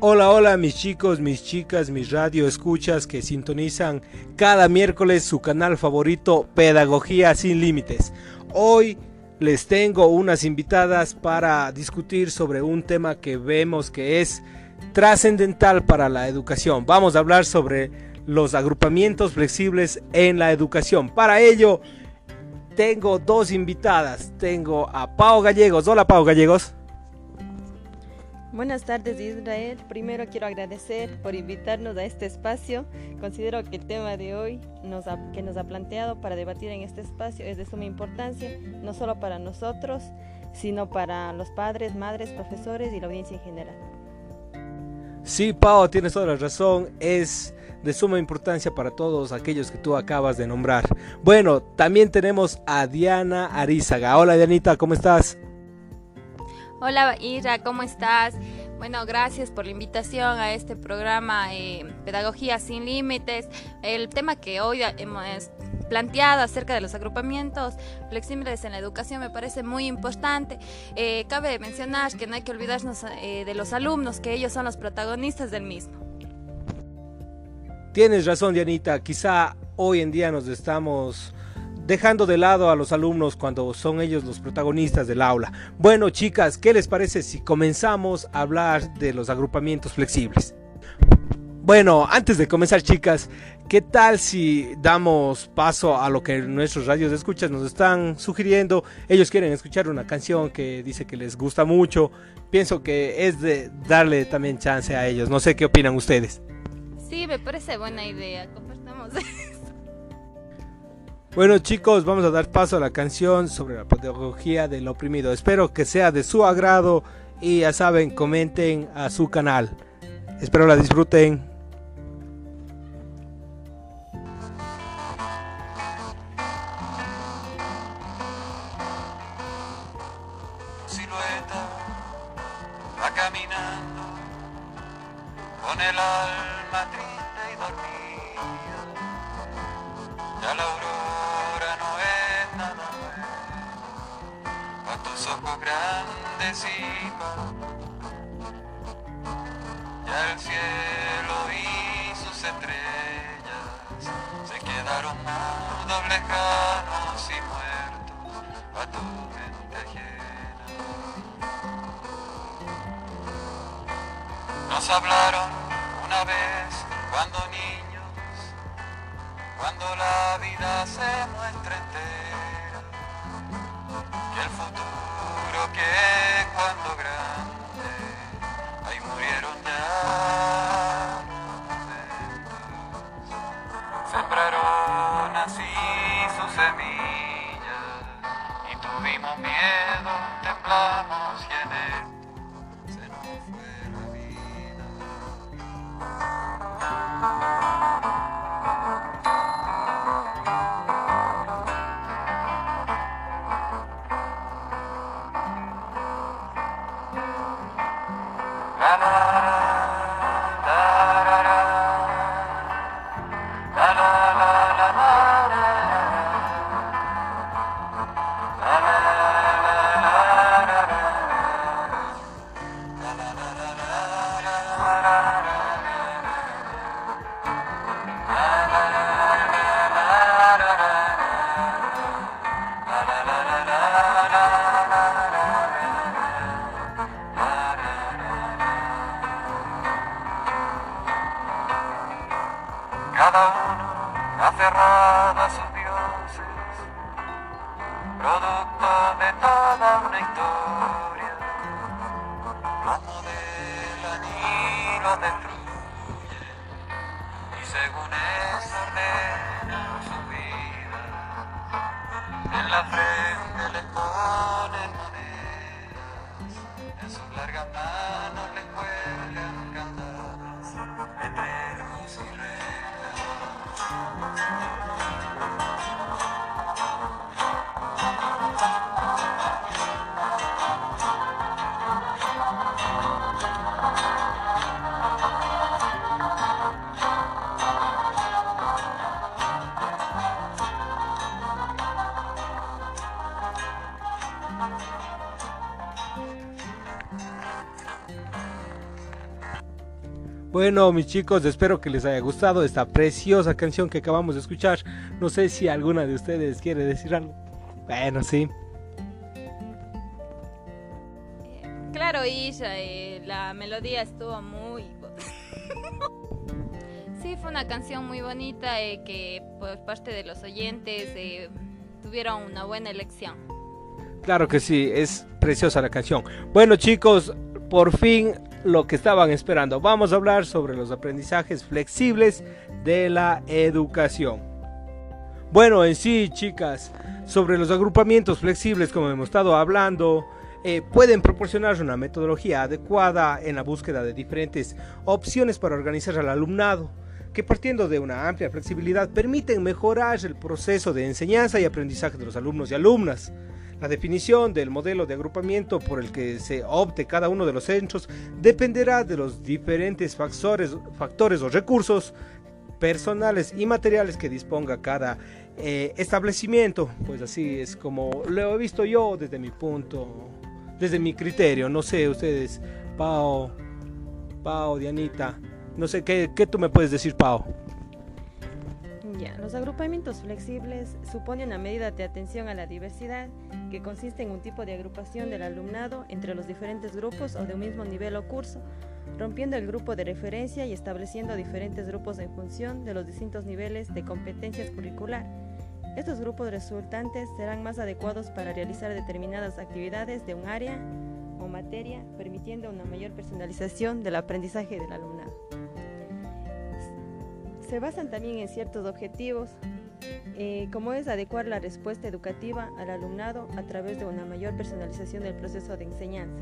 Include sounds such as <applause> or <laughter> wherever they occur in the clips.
Hola, hola mis chicos, mis chicas, mis radio escuchas que sintonizan cada miércoles su canal favorito Pedagogía sin Límites. Hoy les tengo unas invitadas para discutir sobre un tema que vemos que es trascendental para la educación. Vamos a hablar sobre los agrupamientos flexibles en la educación. Para ello tengo dos invitadas. Tengo a Pau Gallegos. Hola Pau Gallegos. Buenas tardes Israel. Primero quiero agradecer por invitarnos a este espacio. Considero que el tema de hoy que nos ha planteado para debatir en este espacio es de suma importancia, no solo para nosotros, sino para los padres, madres, profesores y la audiencia en general. Sí, Pau, tienes toda la razón. Es de suma importancia para todos aquellos que tú acabas de nombrar. Bueno, también tenemos a Diana Arizaga. Hola Dianita, ¿cómo estás? Hola Ira, ¿cómo estás? Bueno, gracias por la invitación a este programa eh, Pedagogía sin Límites. El tema que hoy hemos planteado acerca de los agrupamientos flexibles en la educación me parece muy importante. Eh, cabe mencionar que no hay que olvidarnos eh, de los alumnos, que ellos son los protagonistas del mismo. Tienes razón, Dianita. Quizá hoy en día nos estamos dejando de lado a los alumnos cuando son ellos los protagonistas del aula. Bueno, chicas, ¿qué les parece si comenzamos a hablar de los agrupamientos flexibles? Bueno, antes de comenzar, chicas, ¿qué tal si damos paso a lo que nuestros radios de escuchas nos están sugiriendo? Ellos quieren escuchar una canción que dice que les gusta mucho. Pienso que es de darle también chance a ellos. No sé qué opinan ustedes. Sí, me parece buena idea. Compartamos. <laughs> Bueno chicos, vamos a dar paso a la canción sobre la pedagogía del oprimido. Espero que sea de su agrado y ya saben, comenten a su canal. Espero la disfruten. Silueta va caminando con el alma triste Ya el cielo y sus estrellas se quedaron mudos, lejanos y muertos a tu mente ajena. Nos hablaron una vez cuando niños, cuando la vida se muestra entera, que cuando egunez, egunez. Bueno, mis chicos, espero que les haya gustado esta preciosa canción que acabamos de escuchar. No sé si alguna de ustedes quiere decir algo. Bueno, sí. Claro, Isha, eh, la melodía estuvo muy... <laughs> sí, fue una canción muy bonita eh, que por parte de los oyentes eh, tuvieron una buena elección. Claro que sí, es preciosa la canción. Bueno chicos, por fin lo que estaban esperando. Vamos a hablar sobre los aprendizajes flexibles de la educación. Bueno, en sí, chicas, sobre los agrupamientos flexibles, como hemos estado hablando, eh, pueden proporcionar una metodología adecuada en la búsqueda de diferentes opciones para organizar al alumnado, que partiendo de una amplia flexibilidad permiten mejorar el proceso de enseñanza y aprendizaje de los alumnos y alumnas. La definición del modelo de agrupamiento por el que se opte cada uno de los centros dependerá de los diferentes factores, factores o recursos personales y materiales que disponga cada eh, establecimiento. Pues así es como lo he visto yo desde mi punto, desde mi criterio. No sé, ustedes, Pao, Pao, Dianita, no sé, ¿qué, qué tú me puedes decir, Pao? Los agrupamientos flexibles suponen una medida de atención a la diversidad que consiste en un tipo de agrupación del alumnado entre los diferentes grupos o de un mismo nivel o curso, rompiendo el grupo de referencia y estableciendo diferentes grupos en función de los distintos niveles de competencias curricular. Estos grupos resultantes serán más adecuados para realizar determinadas actividades de un área o materia, permitiendo una mayor personalización del aprendizaje del alumnado se basan también en ciertos objetivos, eh, como es adecuar la respuesta educativa al alumnado a través de una mayor personalización del proceso de enseñanza,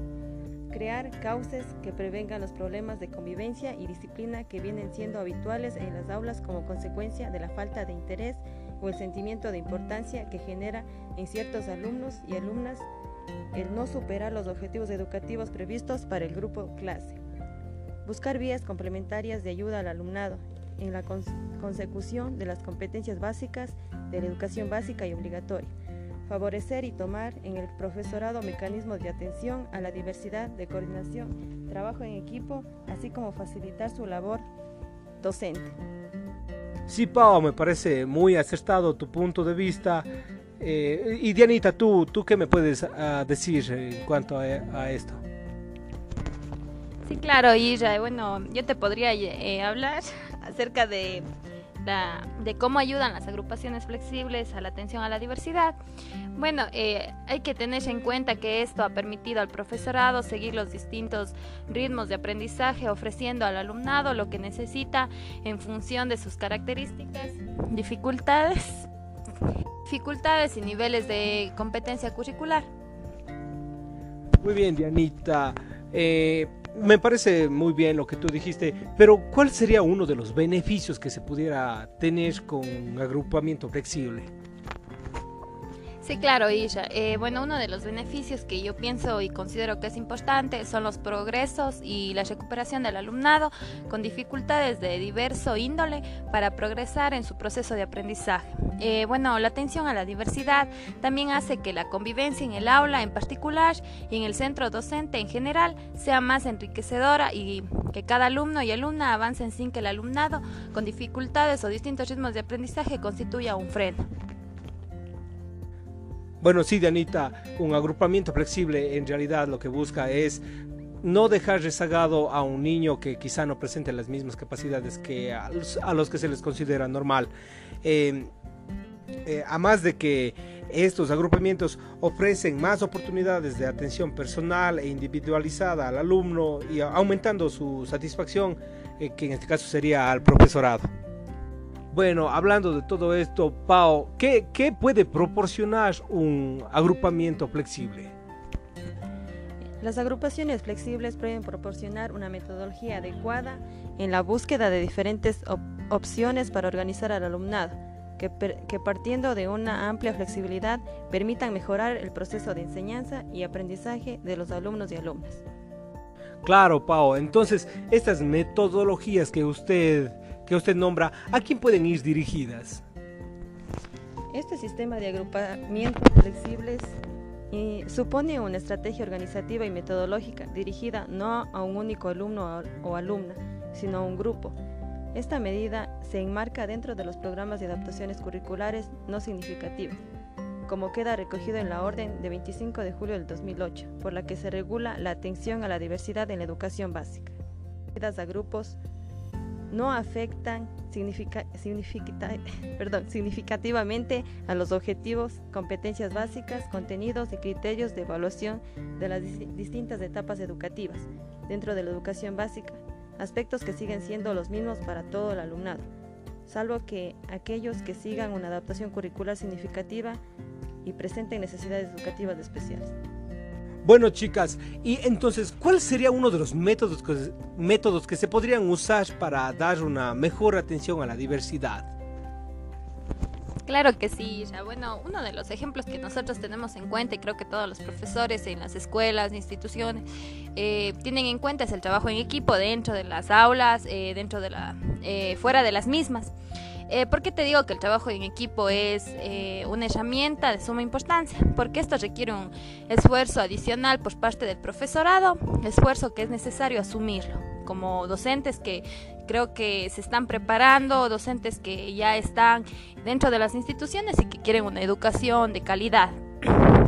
crear cauces que prevengan los problemas de convivencia y disciplina que vienen siendo habituales en las aulas como consecuencia de la falta de interés o el sentimiento de importancia que genera en ciertos alumnos y alumnas el no superar los objetivos educativos previstos para el grupo clase. Buscar vías complementarias de ayuda al alumnado en la consecución de las competencias básicas de la educación básica y obligatoria. Favorecer y tomar en el profesorado mecanismos de atención a la diversidad, de coordinación, trabajo en equipo, así como facilitar su labor docente. Sí, Pau, me parece muy acertado tu punto de vista. Eh, y Dianita, ¿tú, ¿tú qué me puedes uh, decir en cuanto a, a, esto? Sí, claro, Ira. Bueno, yo te podría eh, hablar acerca de, de cómo ayudan las agrupaciones flexibles a la atención a la diversidad. Bueno, eh, hay que tener en cuenta que esto ha permitido al profesorado seguir los distintos ritmos de aprendizaje, ofreciendo al alumnado lo que necesita en función de sus características, dificultades, dificultades y niveles de competencia curricular. Muy bien, Dianita. Eh, me parece muy bien lo que tú dijiste, pero ¿cuál sería uno de los beneficios que se pudiera tener con agrupamiento flexible? Sí, claro, Isha. Eh, bueno, uno de los beneficios que yo pienso y considero que es importante son los progresos y la recuperación del alumnado con dificultades de diverso índole para progresar en su proceso de aprendizaje. Eh, bueno, la atención a la diversidad también hace que la convivencia en el aula en particular y en el centro docente en general sea más enriquecedora y que cada alumno y alumna avancen sin que el alumnado con dificultades o distintos ritmos de aprendizaje constituya un freno. Bueno, sí, Dianita, un agrupamiento flexible en realidad lo que busca es no dejar rezagado a un niño que quizá no presente las mismas capacidades que a los, que se les considera normal. Eh, eh, además de que estos agrupamientos ofrecen más oportunidades de atención personal e individualizada al alumno y aumentando su satisfacción, eh, que en este caso sería al profesorado. Bueno, hablando de todo esto, Pau, ¿qué, puede proporcionar un agrupamiento flexible? Las agrupaciones flexibles pueden proporcionar una metodología adecuada en la búsqueda de diferentes opciones para organizar al alumnado, que, que, partiendo de una amplia flexibilidad permitan mejorar el proceso de enseñanza y aprendizaje de los alumnos y alumnas. Claro, Pau. Entonces, estas metodologías que usted que usted nombra, ¿a quién pueden ir dirigidas? Este sistema de agrupamientos flexibles supone una estrategia organizativa y metodológica dirigida no a un único alumno o alumna, sino un grupo. Esta medida se enmarca dentro de los programas de adaptaciones curriculares no significativas, como queda recogido en la orden de 25 de julio del 2008, por la que se regula la atención a la diversidad en la educación básica. A grupos no afectan <laughs> significativamente a los objetivos, competencias básicas, contenidos y criterios de evaluación de las distintas etapas educativas dentro de la educación básica, aspectos que siguen siendo los mismos para todo el alumnado, salvo que aquellos que sigan una adaptación curricular significativa y presenten necesidades educativas especiales. Bueno, chicas, y entonces, ¿cuál sería uno de los métodos que, métodos que se podrían usar para dar una mejor atención a la diversidad? Claro que sí, ya bueno, uno de los ejemplos que nosotros tenemos en cuenta y creo que todos los profesores en las escuelas, instituciones, eh, tienen en cuenta es el trabajo en equipo dentro de las aulas, eh, dentro de la, eh, fuera de las mismas. Eh, ¿Por qué te digo que el trabajo en equipo es eh, una herramienta de suma importancia? Porque esto requiere un esfuerzo adicional por parte del profesorado, esfuerzo que es necesario asumirlo como docentes que creo que se están preparando, docentes que ya están dentro de las instituciones y que quieren una educación de calidad.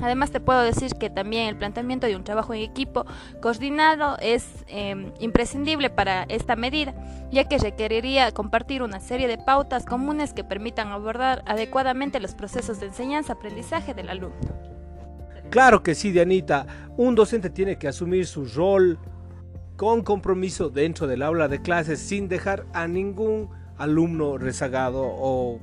Además te puedo decir que también el planteamiento de un trabajo en equipo coordinado es em, imprescindible para esta medida, ya que requeriría compartir una serie de pautas comunes que permitan abordar adecuadamente los procesos de enseñanza-aprendizaje del alumno. Claro que sí, Dianita. Un docente tiene que asumir su rol con compromiso dentro del aula de clases sin dejar a ningún alumno rezagado o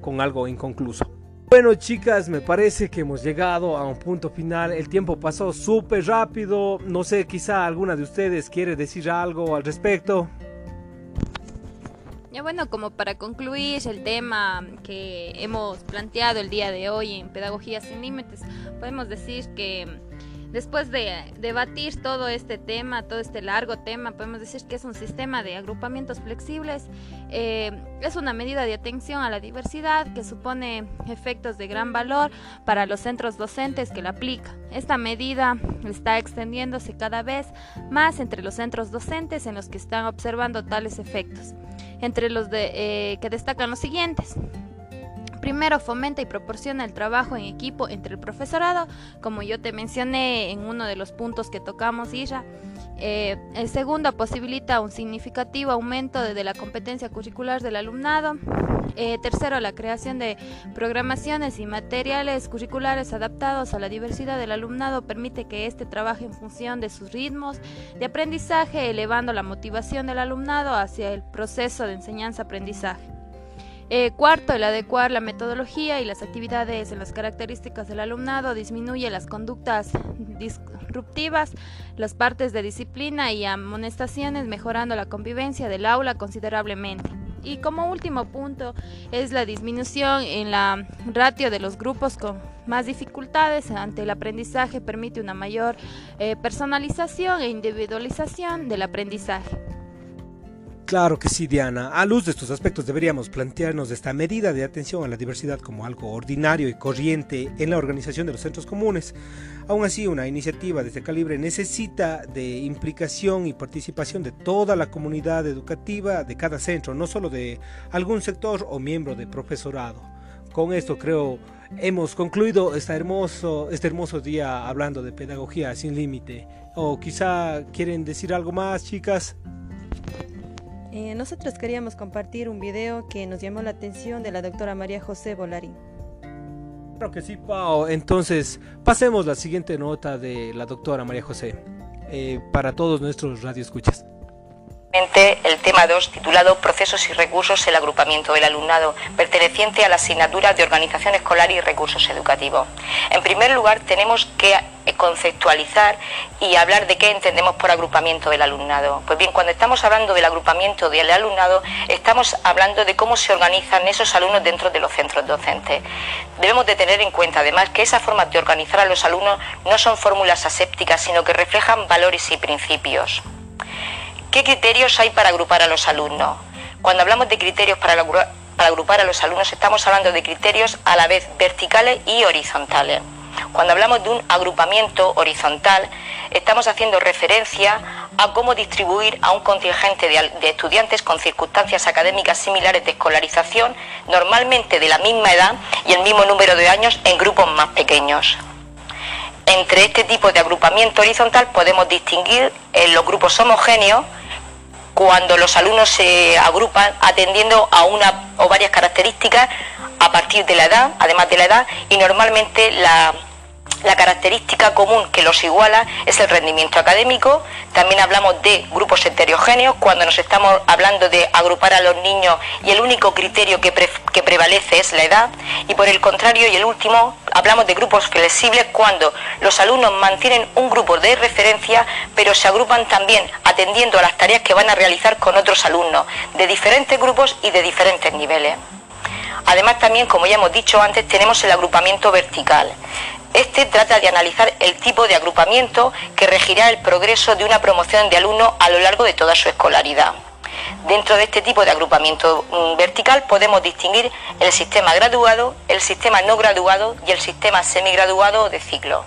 con algo inconcluso. Bueno chicas, me parece que hemos llegado a un punto final. El tiempo pasó súper rápido. No sé, quizá alguna de ustedes quiere decir algo al respecto. Ya bueno, como para concluir el tema que hemos planteado el día de hoy en Pedagogía sin Límites, podemos decir que Después de debatir todo este tema, todo este largo tema, podemos decir que es un sistema de agrupamientos flexibles, eh, es una medida de atención a la diversidad que supone efectos de gran valor para los centros docentes que la aplican. Esta medida está extendiéndose cada vez más entre los centros docentes en los que están observando tales efectos, entre los de, eh, que destacan los siguientes. Primero, fomenta y proporciona el trabajo en equipo entre el profesorado, como yo te mencioné en uno de los puntos que tocamos, Isra. Eh, el segundo, posibilita un significativo aumento de, la competencia curricular del alumnado. Eh, tercero, la creación de programaciones y materiales curriculares adaptados a la diversidad del alumnado permite que éste trabaje en función de sus ritmos de aprendizaje, elevando la motivación del alumnado hacia el proceso de enseñanza-aprendizaje. Eh, cuarto, el adecuar la metodología y las actividades en las características del alumnado disminuye las conductas disruptivas, las partes de disciplina y amonestaciones, mejorando la convivencia del aula considerablemente. Y como último punto es la disminución en la ratio de los grupos con más dificultades ante el aprendizaje, permite una mayor eh, personalización e individualización del aprendizaje. Claro que sí, Diana. A luz de estos aspectos deberíamos plantearnos esta medida de atención a la diversidad como algo ordinario y corriente en la organización de los centros comunes. Aún así, una iniciativa de este calibre necesita de implicación y participación de toda la comunidad educativa de cada centro, no solo de algún sector o miembro de profesorado. Con esto creo hemos concluido este hermoso, este hermoso día hablando de pedagogía sin límite. O quizá quieren decir algo más, chicas. Eh, nosotros queríamos compartir un video que nos llamó la atención de la doctora María José Bolarín. Claro que sí, Pau. Entonces, pasemos la siguiente nota de la doctora María José eh, para todos nuestros radioescuchas el tema 2 titulado Procesos y recursos el agrupamiento del alumnado, perteneciente a la asignatura de organización escolar y recursos educativos. En primer lugar, tenemos que conceptualizar y hablar de qué entendemos por agrupamiento del alumnado. Pues bien, cuando estamos hablando del agrupamiento del alumnado, estamos hablando de cómo se organizan esos alumnos dentro de los centros docentes. Debemos de tener en cuenta además que esas formas de organizar a los alumnos no son fórmulas asépticas, sino que reflejan valores y principios. ¿Qué criterios hay para agrupar a los alumnos? Cuando hablamos de criterios para, agrupar a los alumnos estamos hablando de criterios a la vez verticales y horizontales. Cuando hablamos de un agrupamiento horizontal, estamos haciendo referencia a cómo distribuir a un contingente de, de estudiantes con circunstancias académicas similares de escolarización, normalmente de la misma edad y el mismo número de años en grupos más pequeños. Entre este tipo de agrupamiento horizontal podemos distinguir en los grupos homogéneos, cuando los alumnos se agrupan atendiendo a una o varias características a partir de la edad, además de la edad, y normalmente la, la característica común que los iguala es el rendimiento académico. También hablamos de grupos heterogéneos cuando nos estamos hablando de agrupar a los niños y el único criterio que, que prevalece es la edad. Y por el contrario, y el último, hablamos de grupos flexibles cuando los alumnos mantienen un grupo de referencia, pero se agrupan también atendiendo a las tareas que van a realizar con otros alumnos de diferentes grupos y de diferentes niveles. Además también, como ya hemos dicho antes, tenemos el agrupamiento vertical. Este trata de analizar el tipo de agrupamiento que regirá el progreso de una promoción de alumno a lo largo de toda su escolaridad. Dentro de este tipo de agrupamiento mm, vertical podemos distinguir el sistema graduado, el sistema no graduado y el sistema semigraduado de ciclo.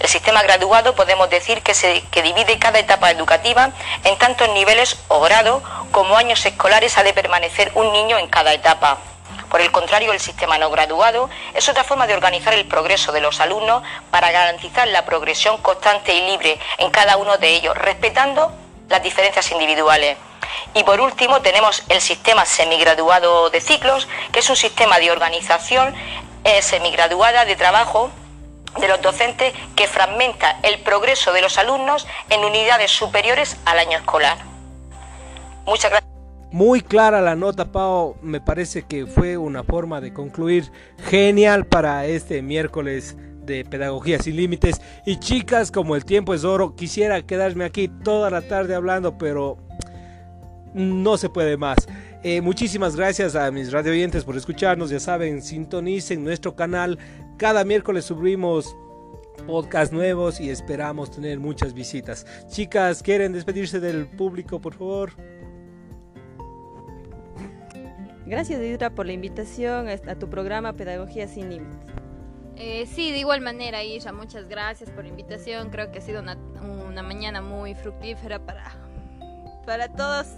El sistema graduado podemos decir que divide cada etapa educativa en tantos niveles o grados como años escolares ha de permanecer un niño en cada etapa. Por el contrario, el sistema no graduado es otra forma de organizar el progreso de los alumnos para garantizar la progresión constante y libre en cada uno de ellos, respetando las diferencias individuales. Y por último tenemos el sistema semigraduado de ciclos, que es un sistema de organización eh, semigraduada de trabajo de los docentes que fragmenta el progreso de los alumnos en unidades superiores al año escolar. Muchas gracias. Muy clara la nota, Pau. Me parece que fue una forma de concluir genial para este miércoles de Pedagogía sin Límites. Y chicas, como el tiempo es oro, quisiera quedarme aquí toda la tarde hablando, pero no se puede más. Eh, muchísimas gracias a mis radio oyentes por escucharnos. Ya saben, sintonicen nuestro canal. Cada miércoles subimos podcast nuevos y esperamos tener muchas visitas. Chicas, ¿quieren despedirse del público, por favor? Gracias, Isra, por la invitación a tu programa Pedagogía sin Límites. Eh, sí, de igual manera, Isha, muchas gracias por la invitación. Creo que ha sido una, una mañana muy fructífera para, para todos.